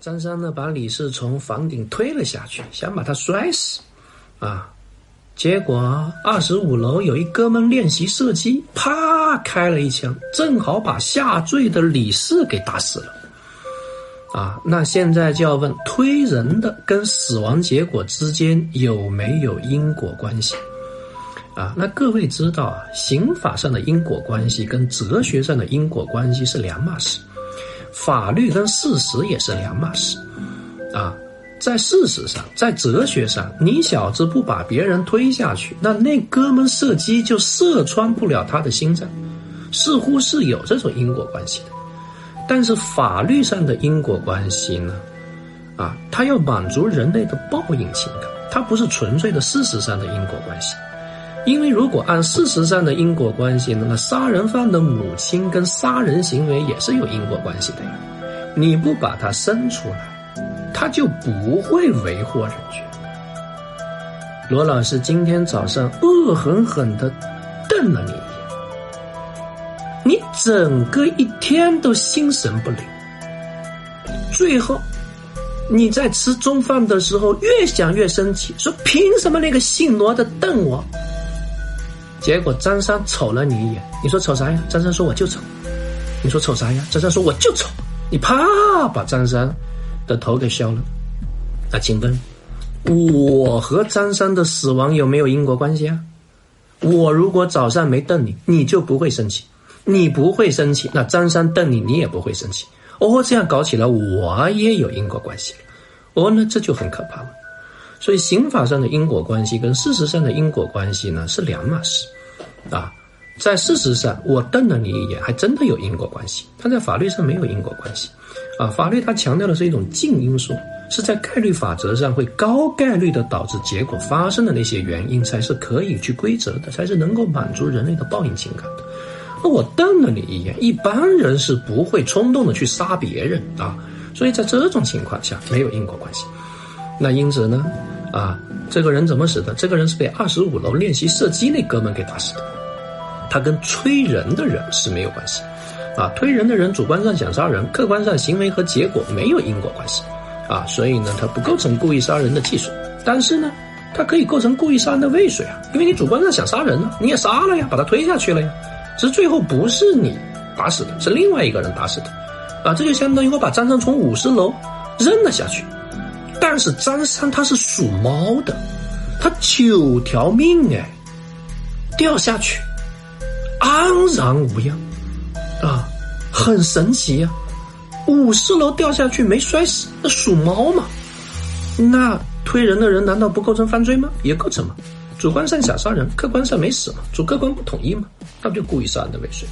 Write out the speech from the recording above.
张三呢，把李四从房顶推了下去，想把他摔死，啊，结果二十五楼有一哥们练习射击，啪开了一枪，正好把下坠的李四给打死了，啊，那现在就要问推人的跟死亡结果之间有没有因果关系？啊，那各位知道啊，刑法上的因果关系跟哲学上的因果关系是两码事。法律跟事实也是两码事，啊，在事实上，在哲学上，你小子不把别人推下去，那那哥们射击就射穿不了他的心脏，似乎是有这种因果关系的。但是法律上的因果关系呢，啊，它要满足人类的报应情感，它不是纯粹的事实上的因果关系。因为如果按事实上的因果关系，那么杀人犯的母亲跟杀人行为也是有因果关系的呀。你不把他生出来，他就不会为祸人群。罗老师今天早上恶狠狠地瞪了你一眼，你整个一天都心神不宁。最后，你在吃中饭的时候越想越生气，说凭什么那个姓罗的瞪我？结果张三瞅了你一眼，你说瞅啥呀？张三说我就瞅。你说瞅啥呀？张三说我就瞅。你啪把张三的头给削了。那请问，我和张三的死亡有没有因果关系啊？我如果早上没瞪你，你就不会生气。你不会生气，那张三瞪你，你也不会生气。哦，这样搞起来，我也有因果关系了。哦，那这就很可怕了。所以，刑法上的因果关系跟事实上的因果关系呢是两码事，啊，在事实上我瞪了你一眼，还真的有因果关系；但在法律上没有因果关系，啊，法律它强调的是一种静因素，是在概率法则上会高概率的导致结果发生的那些原因才是可以去规则的，才是能够满足人类的报应情感的。那我瞪了你一眼，一般人是不会冲动的去杀别人啊，所以在这种情况下没有因果关系。那因此呢，啊，这个人怎么死的？这个人是被二十五楼练习射击那哥们给打死的，他跟推人的人是没有关系，啊，推人的人主观上想杀人，客观上行为和结果没有因果关系，啊，所以呢，他不构成故意杀人的技术，但是呢，他可以构成故意杀人的未遂啊，因为你主观上想杀人呢，你也杀了呀，把他推下去了呀，只是最后不是你打死的，是另外一个人打死的，啊，这就相当于我把张三从五十楼扔了下去。但是张三他是属猫的，他九条命哎，掉下去安然无恙啊，很神奇呀！五十楼掉下去没摔死，那属猫嘛？那推人的人难道不构成犯罪吗？也构成嘛？主观上想杀人，客观上没死嘛？主客观不统一嘛？那不就故意杀人的未遂？